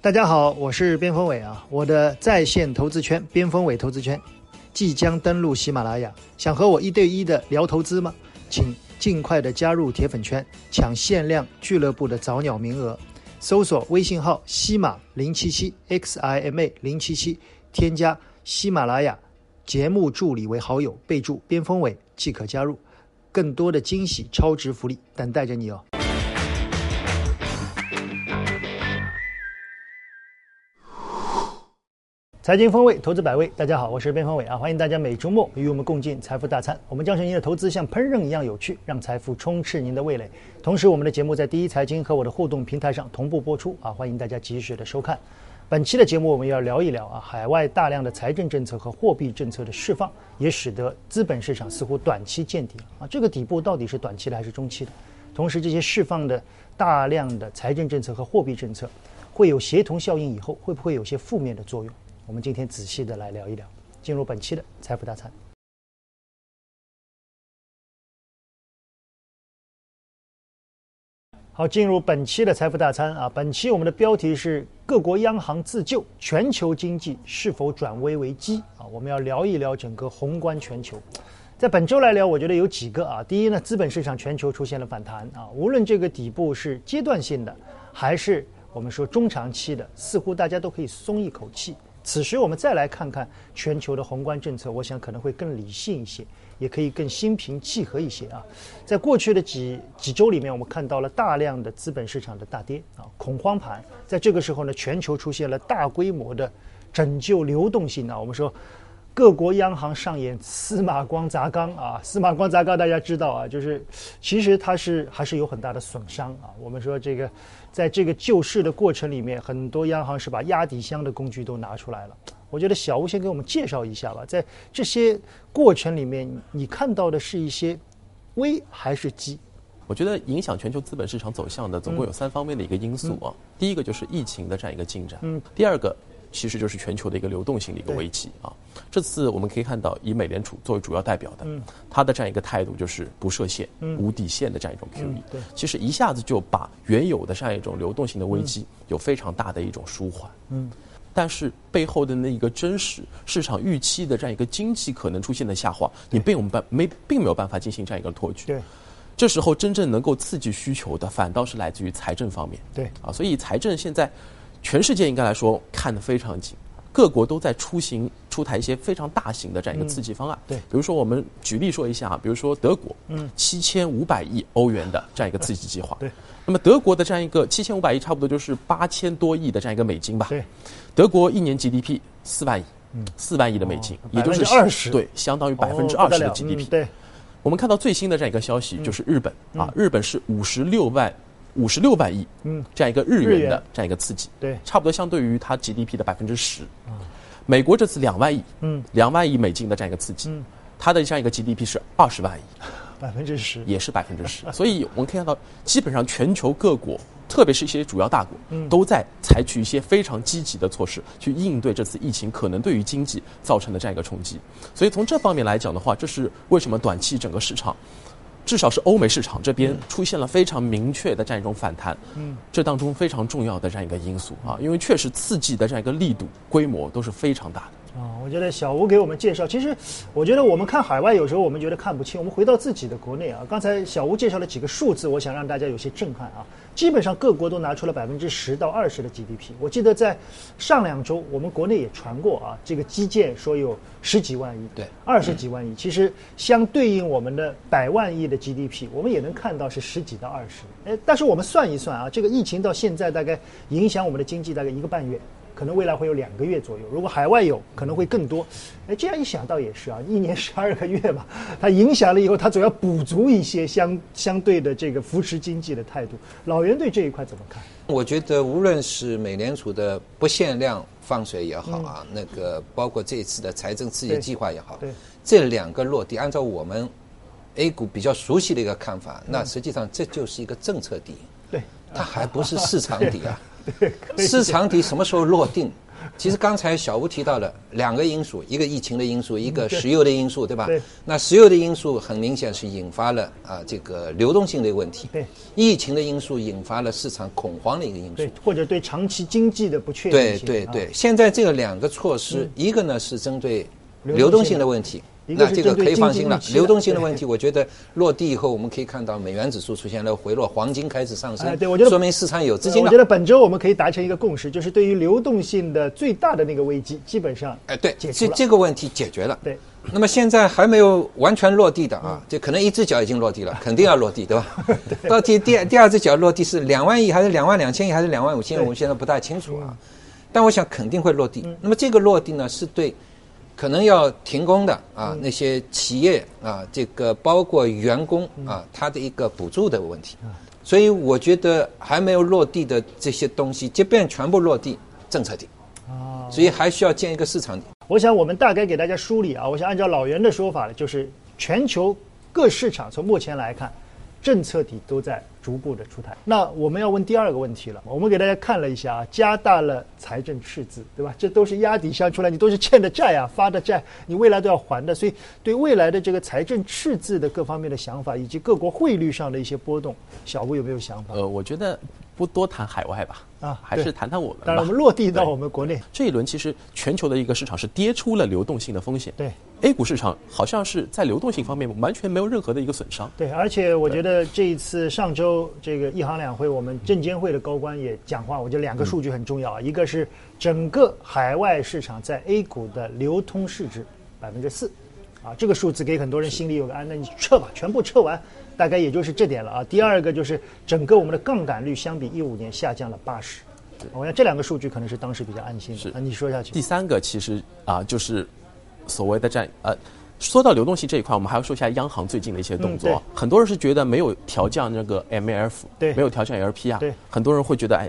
大家好，我是边锋伟啊，我的在线投资圈边锋伟投资圈即将登陆喜马拉雅，想和我一对一的聊投资吗？请尽快的加入铁粉圈，抢限量俱乐部的早鸟名额。搜索微信号西马零七七 x i m a 零七七，添加喜马拉雅节目助理为好友，备注边锋伟即可加入。更多的惊喜超值福利等待着你哦！财经风味，投资百味。大家好，我是边方伟啊，欢迎大家每周末与我们共进财富大餐。我们将使您的投资像烹饪一样有趣，让财富充斥您的味蕾。同时，我们的节目在第一财经和我的互动平台上同步播出啊，欢迎大家及时的收看。本期的节目我们要聊一聊啊，海外大量的财政政策和货币政策的释放，也使得资本市场似乎短期见底了啊。这个底部到底是短期的还是中期的？同时，这些释放的大量的财政政策和货币政策会有协同效应，以后会不会有些负面的作用？我们今天仔细的来聊一聊，进入本期的财富大餐。好，进入本期的财富大餐啊！本期我们的标题是各国央行自救，全球经济是否转危为机啊？我们要聊一聊整个宏观全球。在本周来聊，我觉得有几个啊。第一呢，资本市场全球出现了反弹啊，无论这个底部是阶段性的，还是我们说中长期的，似乎大家都可以松一口气。此时我们再来看看全球的宏观政策，我想可能会更理性一些，也可以更心平气和一些啊。在过去的几几周里面，我们看到了大量的资本市场的大跌啊，恐慌盘。在这个时候呢，全球出现了大规模的拯救流动性啊。我们说。各国央行上演司马光砸缸啊！司马光砸缸，大家知道啊，就是其实它是还是有很大的损伤啊。我们说这个，在这个救市的过程里面，很多央行是把压底箱的工具都拿出来了。我觉得小吴先给我们介绍一下吧，在这些过程里面，你看到的是一些危还是机？我觉得影响全球资本市场走向的总共有三方面的一个因素啊。第一个就是疫情的这样一个进展，嗯，第二个。其实就是全球的一个流动性的一个危机啊！这次我们可以看到，以美联储作为主要代表的，他的这样一个态度就是不设限、无底线的这样一种 QE。对，其实一下子就把原有的这样一种流动性的危机有非常大的一种舒缓。嗯，但是背后的那一个真实市场预期的这样一个经济可能出现的下滑，你并我们办没并没有办法进行这样一个托举。对，这时候真正能够刺激需求的，反倒是来自于财政方面。对，啊，所以财政现在。全世界应该来说看得非常紧，各国都在出行出台一些非常大型的这样一个刺激方案。对，比如说我们举例说一下啊，比如说德国，嗯，七千五百亿欧元的这样一个刺激计划。对，那么德国的这样一个七千五百亿，差不多就是八千多亿的这样一个美金吧。对，德国一年 GDP 四万亿，嗯，四万亿的美金，也就是二十，对，相当于百分之二十的 GDP。对，我们看到最新的这样一个消息，就是日本。啊，日本是五十六万。五十六万亿，嗯，这样一个日元的这样一个刺激，对，差不多相对于它 GDP 的百分之十。美国这次两万亿，嗯，两万亿美金的这样一个刺激，嗯，它的这样一个 GDP 是二十万亿，百分之十，也是百分之十。所以我们可以看到，基本上全球各国，特别是一些主要大国，嗯，都在采取一些非常积极的措施去应对这次疫情可能对于经济造成的这样一个冲击。所以从这方面来讲的话，这是为什么短期整个市场。至少是欧美市场这边出现了非常明确的这样一种反弹，嗯，这当中非常重要的这样一个因素啊，因为确实刺激的这样一个力度、规模都是非常大的。啊，我觉得小吴给我们介绍，其实我觉得我们看海外有时候我们觉得看不清，我们回到自己的国内啊。刚才小吴介绍了几个数字，我想让大家有些震撼啊。基本上各国都拿出了百分之十到二十的 GDP。我记得在上两周我们国内也传过啊，这个基建说有十几万亿，对，二十几万亿，其实相对应我们的百万亿的 GDP，我们也能看到是十几到二十。哎，但是我们算一算啊，这个疫情到现在大概影响我们的经济大概一个半月。可能未来会有两个月左右，如果海外有可能会更多。哎，这样一想倒也是啊，一年十二个月嘛，它影响了以后，它总要补足一些相相对的这个扶持经济的态度。老袁对这一块怎么看？我觉得无论是美联储的不限量放水也好啊，那个包括这一次的财政刺激计划也好，这两个落地，按照我们 A 股比较熟悉的一个看法，那实际上这就是一个政策底，对，它还不是市场底啊。市场底什么时候落定？其实刚才小吴提到了两个因素，一个疫情的因素，一个石油的因素，对吧？对。那石油的因素很明显是引发了啊这个流动性的问题。对。疫情的因素引发了市场恐慌的一个因素。对，或者对长期经济的不确定性。对对对，现在这个两个措施，一个呢是针对流动性的问题。那这个可以放心了，流动性的问题，我觉得落地以后，我们可以看到美元指数出现了回落，黄金开始上升，对我觉得说明市场有资金了。我觉得本周我们可以达成一个共识，就是对于流动性的最大的那个危机，基本上哎对，这这个问题解决了。对，那么现在还没有完全落地的啊，就可能一只脚已经落地了，肯定要落地，对吧？到底第第二只脚落地是两万亿还是两万两千亿还是两万五千亿？我们现在不大清楚啊，但我想肯定会落地。那么这个落地呢，是对。可能要停工的啊，那些企业啊，这个包括员工啊，他的一个补助的问题，所以我觉得还没有落地的这些东西，即便全部落地，政策底，啊，所以还需要建一个市场底。我想我们大概给大家梳理啊，我想按照老袁的说法呢，就是全球各市场从目前来看。政策底都在逐步的出台。那我们要问第二个问题了。我们给大家看了一下啊，加大了财政赤字，对吧？这都是压底下出来，你都是欠的债呀，发的债，你未来都要还的。所以对未来的这个财政赤字的各方面的想法，以及各国汇率上的一些波动，小吴有没有想法？呃，我觉得不多谈海外吧。啊，还是谈谈我们。当然，我们落地到我们国内。这一轮其实全球的一个市场是跌出了流动性的风险。对，A 股市场好像是在流动性方面完全没有任何的一个损伤。对，而且我觉得这一次上周这个一行两会，我们证监会的高官也讲话，我觉得两个数据很重要啊，一个是整个海外市场在 A 股的流通市值百分之四，啊，这个数字给很多人心里有个安，那你撤吧，全部撤完。大概也就是这点了啊。第二个就是整个我们的杠杆率相比一五年下降了八十，我想这两个数据可能是当时比较安心的。是啊，你说下去。第三个其实啊，就是所谓的这呃，说到流动性这一块，我们还要说一下央行最近的一些动作。很多人是觉得没有调降那个 MLF，对，没有调降 LP 啊，对，很多人会觉得哎。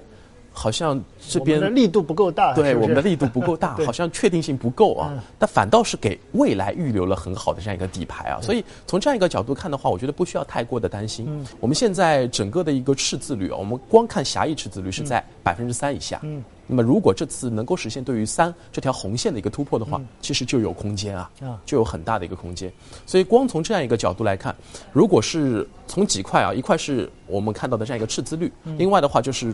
好像这边的力度不够大，对我们的力度不够大，好像确定性不够啊。但反倒是给未来预留了很好的这样一个底牌啊。所以从这样一个角度看的话，我觉得不需要太过的担心。我们现在整个的一个赤字率啊，我们光看狭义赤字率是在百分之三以下。嗯，那么如果这次能够实现对于三这条红线的一个突破的话，其实就有空间啊，就有很大的一个空间。所以光从这样一个角度来看，如果是从几块啊，一块是我们看到的这样一个赤字率，另外的话就是。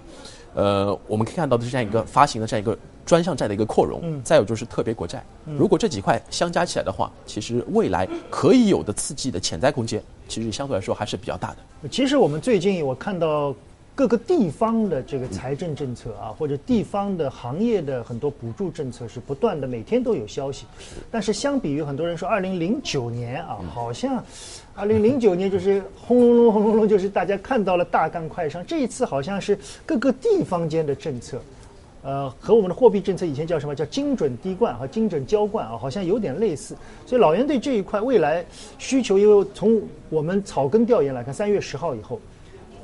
呃，我们可以看到的是这样一个发行的这样一个专项债的一个扩容，嗯，再有就是特别国债，如果这几块相加起来的话，其实未来可以有的刺激的潜在空间，其实相对来说还是比较大的。其实我们最近我看到。各个地方的这个财政政策啊，或者地方的行业的很多补助政策是不断的，每天都有消息。但是相比于很多人说，二零零九年啊，好像二零零九年就是轰隆隆轰隆隆，就是大家看到了大干快上。这一次好像是各个地方间的政策，呃，和我们的货币政策以前叫什么叫精准滴灌和精准浇灌啊，好像有点类似。所以老袁对这一块未来需求，因为从我们草根调研来看，三月十号以后。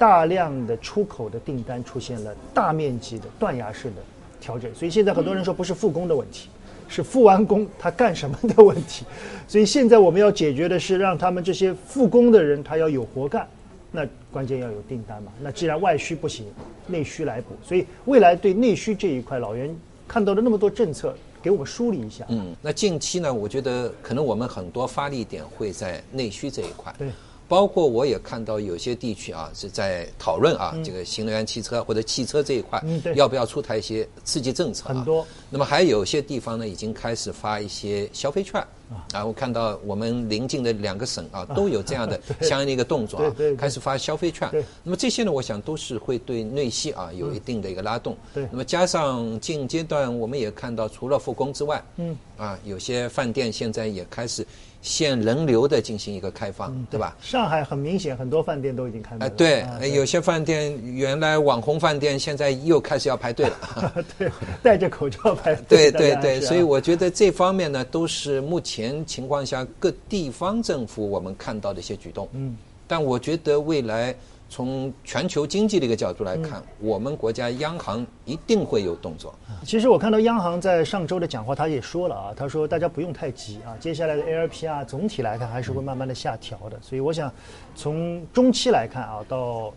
大量的出口的订单出现了大面积的断崖式的调整，所以现在很多人说不是复工的问题，是复完工他干什么的问题。所以现在我们要解决的是让他们这些复工的人他要有活干，那关键要有订单嘛。那既然外需不行，内需来补。所以未来对内需这一块，老袁看到了那么多政策，给我们梳理一下。嗯，那近期呢，我觉得可能我们很多发力点会在内需这一块。对。包括我也看到有些地区啊是在讨论啊，这个新能源汽车或者汽车这一块，要不要出台一些刺激政策？很多。那么还有些地方呢，已经开始发一些消费券啊。我看到我们邻近的两个省啊，都有这样的 相应的一个动作啊，开始发消费券。那么这些呢，我想都是会对内需啊有一定的一个拉动。对。那么加上近阶段我们也看到，除了复工之外，嗯，啊，有些饭店现在也开始。限人流的进行一个开放，对吧？上海很明显，很多饭店都已经开门了。对，有些饭店原来网红饭店，现在又开始要排队了。对，戴着口罩排队。对对对，所以我觉得这方面呢，都是目前情况下各地方政府我们看到的一些举动。嗯，但我觉得未来。从全球经济的一个角度来看，我们国家央行一定会有动作。其实我看到央行在上周的讲话，他也说了啊，他说大家不用太急啊，接下来的 ALPR 总体来看还是会慢慢的下调的。所以我想，从中期来看啊，到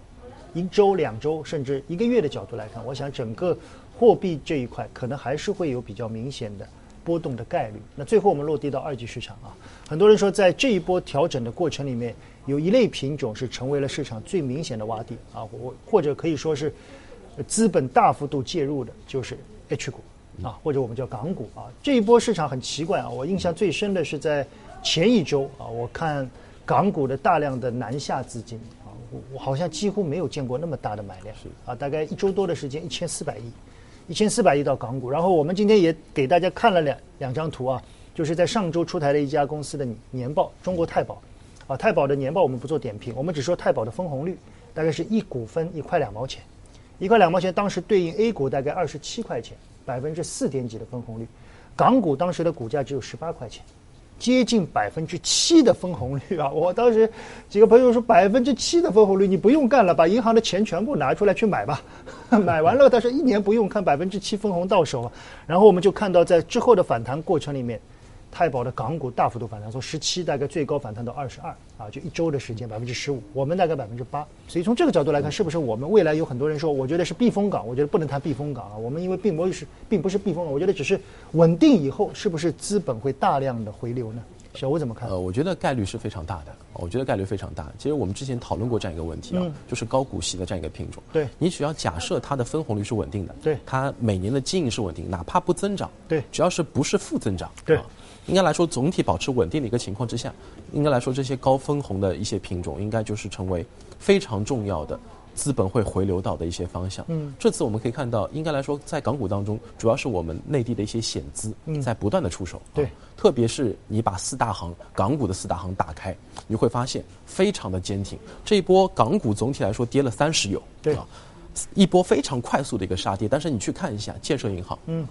一周、两周甚至一个月的角度来看，我想整个货币这一块可能还是会有比较明显的波动的概率。那最后我们落地到二级市场啊，很多人说在这一波调整的过程里面，有一类品种是成为了市场最明显的洼地啊，或或者可以说是资本大幅度介入的，就是 H 股啊，或者我们叫港股啊。这一波市场很奇怪啊，我印象最深的是在前一周啊，我看港股的大量的南下资金啊。我好像几乎没有见过那么大的买量，啊，大概一周多的时间，一千四百亿，一千四百亿到港股。然后我们今天也给大家看了两两张图啊，就是在上周出台的一家公司的年报，中国太保，啊，太保的年报我们不做点评，我们只说太保的分红率大概是一股分一块两毛钱，一块两毛钱当时对应 A 股大概二十七块钱，百分之四点几的分红率，港股当时的股价只有十八块钱。接近百分之七的分红率啊！我当时几个朋友说百分之七的分红率，你不用干了，把银行的钱全部拿出来去买吧。买完了，他说一年不用看百分之七分红到手。然后我们就看到在之后的反弹过程里面。太保的港股大幅度反弹，从十七大概最高反弹到二十二啊，就一周的时间百分之十五，我们大概百分之八。所以从这个角度来看，是不是我们未来有很多人说，我觉得是避风港，我觉得不能谈避风港啊。我们因为并不是并不是避风港，我觉得只是稳定以后，是不是资本会大量的回流呢？小吴怎么看？呃，我觉得概率是非常大的，我觉得概率非常大。其实我们之前讨论过这样一个问题啊，就是高股息的这样一个品种。对，你只要假设它的分红率是稳定的，对，它每年的经营是稳定，哪怕不增长，对，只要是不是负增长，对。应该来说，总体保持稳定的一个情况之下，应该来说，这些高分红的一些品种，应该就是成为非常重要的资本会回流到的一些方向。嗯，这次我们可以看到，应该来说，在港股当中，主要是我们内地的一些险资在不断的出手。对，特别是你把四大行港股的四大行打开，你会发现非常的坚挺。这一波港股总体来说跌了三十有，对，啊一波非常快速的一个杀跌。但是你去看一下建设银行，嗯。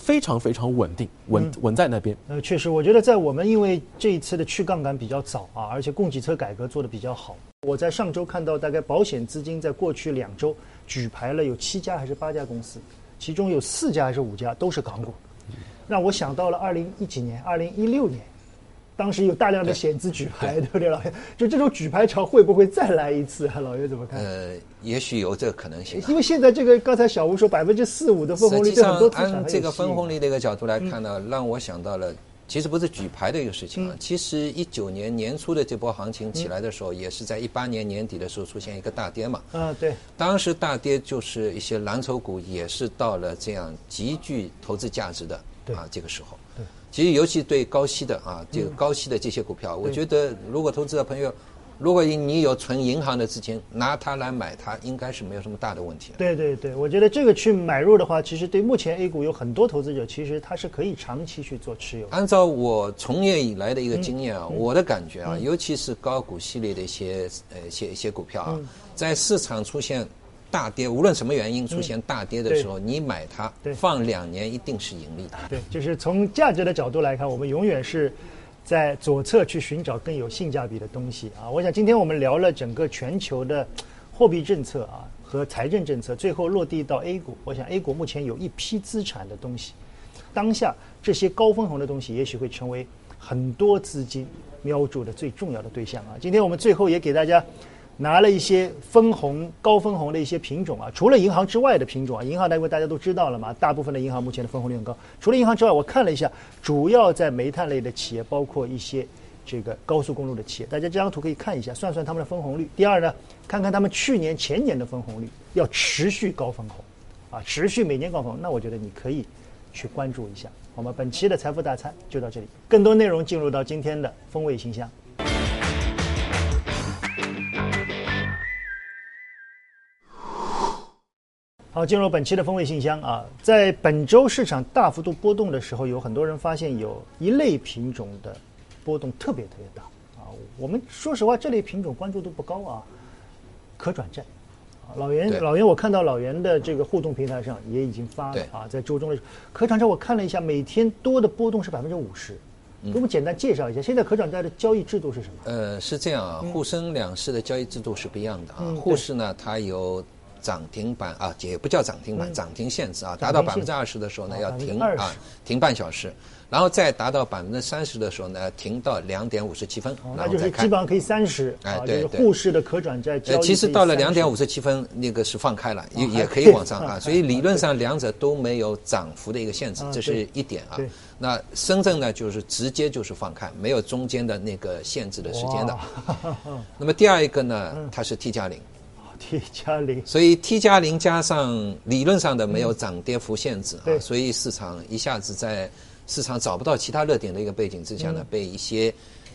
非常非常稳定，稳稳在那边。呃，确实，我觉得在我们因为这一次的去杠杆比较早啊，而且供给侧改革做的比较好。我在上周看到，大概保险资金在过去两周举牌了有七家还是八家公司，其中有四家还是五家都是港股，让我想到了二零一几年、二零一六年。当时有大量的险资举牌，对不对，老爷？就这种举牌潮会不会再来一次？老爷怎么看？呃，也许有这个可能性。因为现在这个刚才小吴说百分之四五的分红率，对很多按这个分红率的一个角度来看呢，让我想到了，其实不是举牌的一个事情啊。其实一九年年初的这波行情起来的时候，也是在一八年年底的时候出现一个大跌嘛。嗯，对。当时大跌就是一些蓝筹股也是到了这样极具投资价值的啊这个时候。其实，尤其对高息的啊，这个高息的这些股票，我觉得，如果投资者朋友，如果你有存银行的资金，拿它来买它，应该是没有什么大的问题。对对对，我觉得这个去买入的话，其实对目前 A 股有很多投资者，其实他是可以长期去做持有。按照我从业以来的一个经验啊，我的感觉啊，尤其是高股息类的一些呃一些一些股票啊，在市场出现。大跌，无论什么原因出现大跌的时候，你买它，放两年一定是盈利的。对，就是从价值的角度来看，我们永远是在左侧去寻找更有性价比的东西啊。我想今天我们聊了整个全球的货币政策啊和财政政策，最后落地到 A 股。我想 A 股目前有一批资产的东西，当下这些高分红的东西，也许会成为很多资金瞄准的最重要的对象啊。今天我们最后也给大家。拿了一些分红高分红的一些品种啊，除了银行之外的品种啊，银行单位大家都知道了嘛，大部分的银行目前的分红率很高。除了银行之外，我看了一下，主要在煤炭类的企业，包括一些这个高速公路的企业，大家这张图可以看一下，算算他们的分红率。第二呢，看看他们去年前年的分红率，要持续高分红，啊，持续每年高分红，那我觉得你可以去关注一下。好吗本期的财富大餐就到这里，更多内容进入到今天的风味信箱。好，进入本期的风味信箱啊，在本周市场大幅度波动的时候，有很多人发现有一类品种的波动特别特别大啊。我们说实话，这类品种关注度不高啊。可转债，老袁，老袁，我看到老袁的这个互动平台上也已经发了啊，在周中的可转债，我看了一下，每天多的波动是百分之五十。给我们简单介绍一下，现在可转债的交易制度是什么？呃，是这样啊，沪深两市的交易制度是不一样的啊。沪市呢，它有。涨停板啊，也不叫涨停板，涨停限制啊，达到百分之二十的时候呢，要停啊，停半小时。然后再达到百分之三十的时候呢，停到两点五十七分，那就是基本上可以三十。哎，对对。沪市的可转债交易其实到了两点五十七分，那个是放开了，也也可以往上啊。所以理论上两者都没有涨幅的一个限制，这是一点啊。那深圳呢，就是直接就是放开，没有中间的那个限制的时间的。那么第二一个呢，它是 T 加零。T 加零。所以 T 加零加上理论上的没有涨跌幅限制啊，所以市场一下子在。市场找不到其他热点的一个背景之下呢，被一些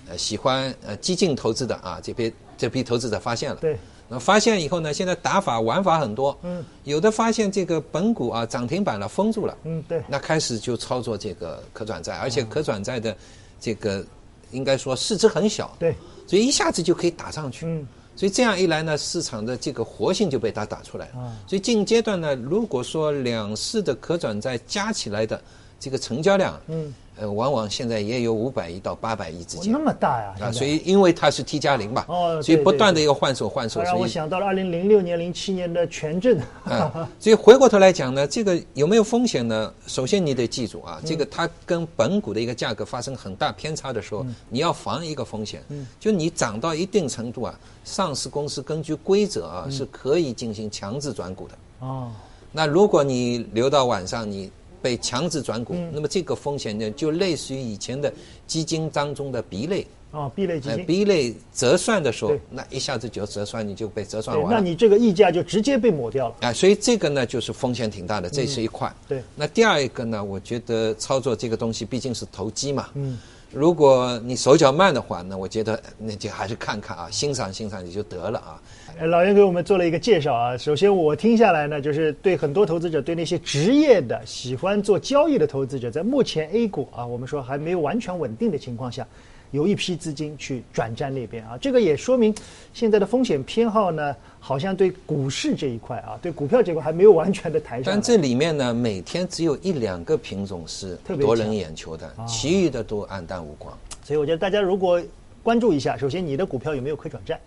呃喜欢呃激进投资的啊这批这批投资者发现了。对。那发现以后呢，现在打法玩法很多。嗯。有的发现这个本股啊涨停板了封住了。嗯，对。那开始就操作这个可转债，而且可转债的这个应该说市值很小。对。所以一下子就可以打上去。嗯。所以这样一来呢，市场的这个活性就被它打出来了。所以近阶段呢，如果说两市的可转债加起来的。这个成交量，嗯，呃，往往现在也有五百亿到八百亿之间，那么大呀！啊，所以因为它是 T 加零嘛，哦，所以不断的要换手换手。让我想到了二零零六年、零七年的权证。啊，所以回过头来讲呢，这个有没有风险呢？首先你得记住啊，这个它跟本股的一个价格发生很大偏差的时候，你要防一个风险，就你涨到一定程度啊，上市公司根据规则啊是可以进行强制转股的。哦，那如果你留到晚上你。被强制转股，那么这个风险呢，就类似于以前的基金当中的 B 类。啊，B 类基金，B 类折算的时候，那一下子就折算，你就被折算完了，那你这个溢价就直接被抹掉了。啊，所以这个呢就是风险挺大的，这是一块。对，那第二一个呢，我觉得操作这个东西毕竟是投机嘛，嗯，如果你手脚慢的话，那我觉得那就还是看看啊，欣赏欣赏也就得了啊。老袁给我们做了一个介绍啊。首先我听下来呢，就是对很多投资者，对那些职业的、喜欢做交易的投资者，在目前 A 股啊，我们说还没有完全稳定的情况下，有一批资金去转战那边啊。这个也说明现在的风险偏好呢，好像对股市这一块啊，对股票这块还没有完全的抬上。但这里面呢，每天只有一两个品种是夺人眼球的，其余的都暗淡无光。所以我觉得大家如果关注一下，首先你的股票有没有可转债？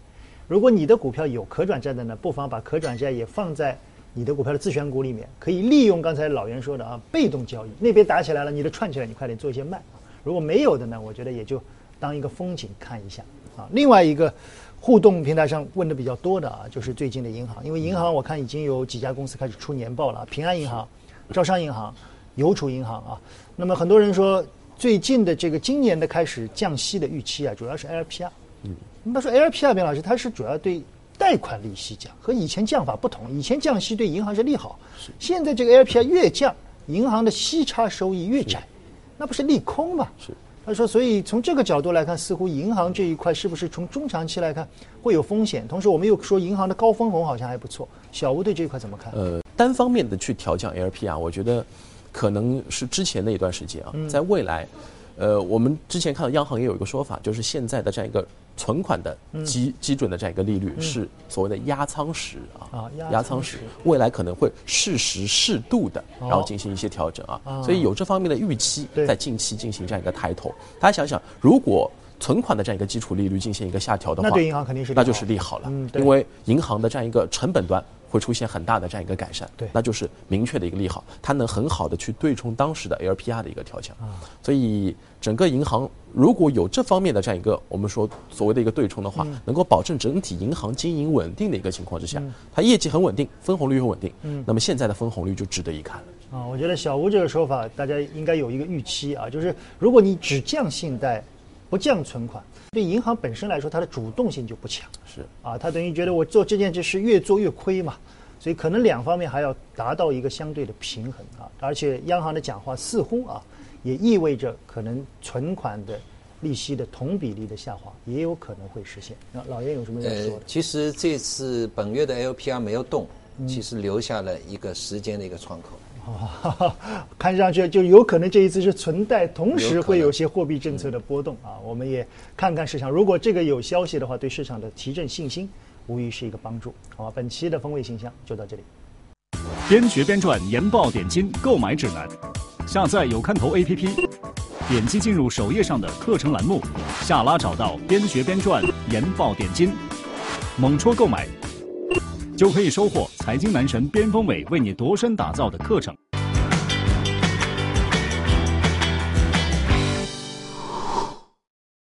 如果你的股票有可转债的呢，不妨把可转债也放在你的股票的自选股里面，可以利用刚才老袁说的啊，被动交易那边打起来了，你的串起来，你快点做一些卖。如果没有的呢，我觉得也就当一个风景看一下啊。另外一个互动平台上问的比较多的啊，就是最近的银行，因为银行我看已经有几家公司开始出年报了，平安银行、招商银行、邮储银行啊。那么很多人说，最近的这个今年的开始降息的预期啊，主要是 LPR。嗯。那说 LPR 边老师，它是主要对贷款利息降，和以前降法不同。以前降息对银行是利好，现在这个 LPR 越降，银行的息差收益越窄，那不是利空吗？是。他说，所以从这个角度来看，似乎银行这一块是不是从中长期来看会有风险？同时，我们又说银行的高分红好像还不错。小吴对这一块怎么看？呃，单方面的去调降 LPR，我觉得可能是之前的一段时间啊，在未来。呃，我们之前看到央行也有一个说法，就是现在的这样一个存款的基基准的这样一个利率是所谓的压仓时啊，压仓时，未来可能会适时适度的，然后进行一些调整啊，所以有这方面的预期，在近期进行这样一个抬头。大家想想，如果存款的这样一个基础利率进行一个下调的话，那对银行肯定是那就是利好了，因为银行的这样一个成本端。会出现很大的这样一个改善，对，那就是明确的一个利好，它能很好的去对冲当时的 LPR 的一个调降，啊，所以整个银行如果有这方面的这样一个我们说所谓的一个对冲的话，能够保证整体银行经营稳定的一个情况之下，它业绩很稳定，分红率又稳定，嗯，那么现在的分红率就值得一看了。啊，我觉得小吴这个说法，大家应该有一个预期啊，就是如果你只降信贷，不降存款。对银行本身来说，它的主动性就不强，是啊，它等于觉得我做这件事是越做越亏嘛，所以可能两方面还要达到一个相对的平衡啊。而且央行的讲话似乎啊，也意味着可能存款的利息的同比例的下滑也有可能会实现。那老严有什么要说的？其实这次本月的 LPR 没有动，其实留下了一个时间的一个窗口。看上去就有可能这一次是存贷，同时会有些货币政策的波动啊。我们也看看市场，如果这个有消息的话，对市场的提振信心无疑是一个帮助。好吧，本期的风味形象就到这里。边学边赚研报点金购买指南，下载有看头 APP，点击进入首页上的课程栏目，下拉找到边学边赚研报点金，猛戳购买。就可以收获财经男神边锋伟为你度身打造的课程。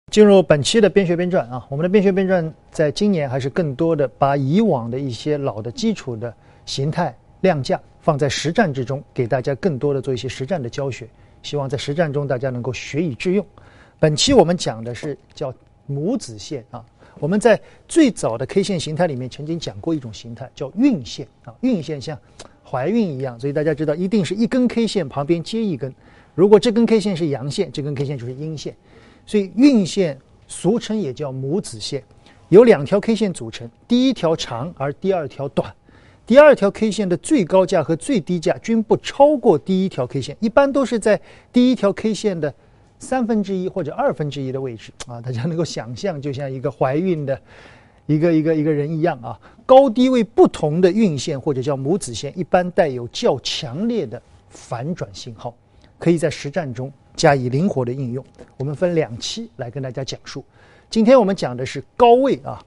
进入本期的边学边赚啊，我们的边学边赚在今年还是更多的把以往的一些老的基础的形态量价放在实战之中，给大家更多的做一些实战的教学，希望在实战中大家能够学以致用。本期我们讲的是叫母子线啊，我们在最早的 K 线形态里面曾经讲过一种形态叫孕线啊，孕线像怀孕一样，所以大家知道一定是一根 K 线旁边接一根，如果这根 K 线是阳线，这根 K 线就是阴线。所以孕线俗称也叫母子线，由两条 K 线组成，第一条长而第二条短，第二条 K 线的最高价和最低价均不超过第一条 K 线，一般都是在第一条 K 线的三分之一或者二分之一的位置啊，大家能够想象，就像一个怀孕的一个一个一个人一样啊，高低位不同的孕线或者叫母子线，一般带有较强烈的反转信号，可以在实战中。加以灵活的应用，我们分两期来跟大家讲述。今天我们讲的是高位啊，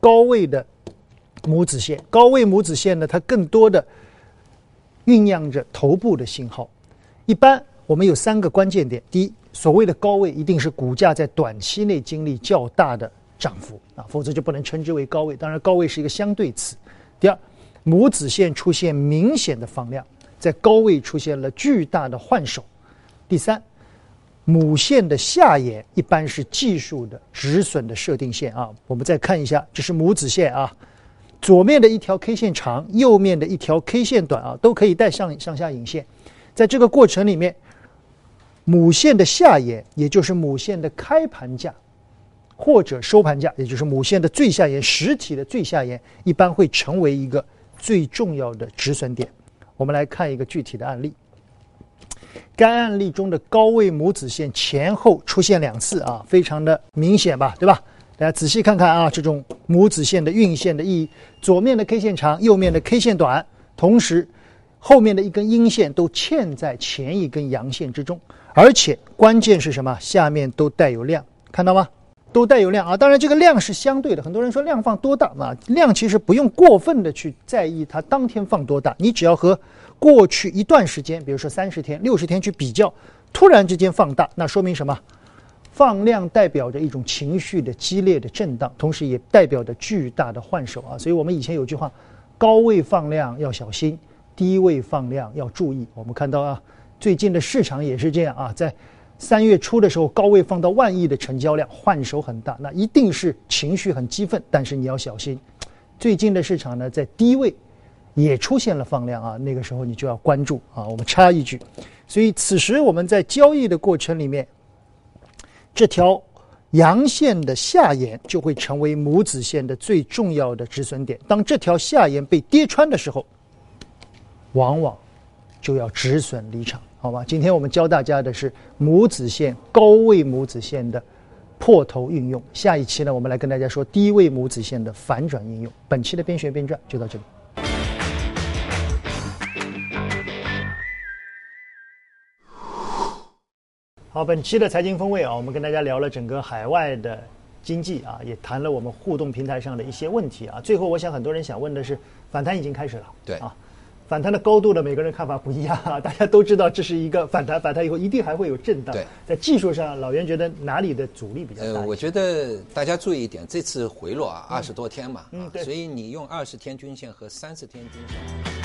高位的母子线。高位母子线呢，它更多的酝酿着头部的信号。一般我们有三个关键点：第一，所谓的高位一定是股价在短期内经历较大的涨幅啊，否则就不能称之为高位。当然，高位是一个相对词。第二，母子线出现明显的放量，在高位出现了巨大的换手。第三。母线的下沿一般是技术的止损的设定线啊，我们再看一下，这是母子线啊，左面的一条 K 线长，右面的一条 K 线短啊，都可以带上上下影线。在这个过程里面，母线的下沿，也就是母线的开盘价或者收盘价，也就是母线的最下沿，实体的最下沿，一般会成为一个最重要的止损点。我们来看一个具体的案例。该案例中的高位母子线前后出现两次啊，非常的明显吧，对吧？大家仔细看看啊，这种母子线的运线的意义：左面的 K 线长，右面的 K 线短，同时后面的一根阴线都嵌在前一根阳线之中，而且关键是什么？下面都带有量，看到吗？都带有量啊！当然这个量是相对的，很多人说量放多大啊？量其实不用过分的去在意它当天放多大，你只要和过去一段时间，比如说三十天、六十天去比较，突然之间放大，那说明什么？放量代表着一种情绪的激烈的震荡，同时也代表着巨大的换手啊！所以我们以前有句话：高位放量要小心，低位放量要注意。我们看到啊，最近的市场也是这样啊，在三月初的时候，高位放到万亿的成交量，换手很大，那一定是情绪很激愤，但是你要小心。最近的市场呢，在低位。也出现了放量啊，那个时候你就要关注啊。我们插一句，所以此时我们在交易的过程里面，这条阳线的下沿就会成为母子线的最重要的止损点。当这条下沿被跌穿的时候，往往就要止损离场，好吧？今天我们教大家的是母子线高位母子线的破头运用。下一期呢，我们来跟大家说低位母子线的反转应用。本期的边学边赚就到这里。好，本期的财经风味啊，我们跟大家聊了整个海外的经济啊，也谈了我们互动平台上的一些问题啊。最后，我想很多人想问的是，反弹已经开始了，对啊，反弹的高度呢，每个人看法不一样啊。大家都知道这是一个反弹，反弹以后一定还会有震荡。对，在技术上，老袁觉得哪里的阻力比较大？呃，我觉得大家注意一点，这次回落啊，二十多天嘛，嗯，对，所以你用二十天均线和三十天均线。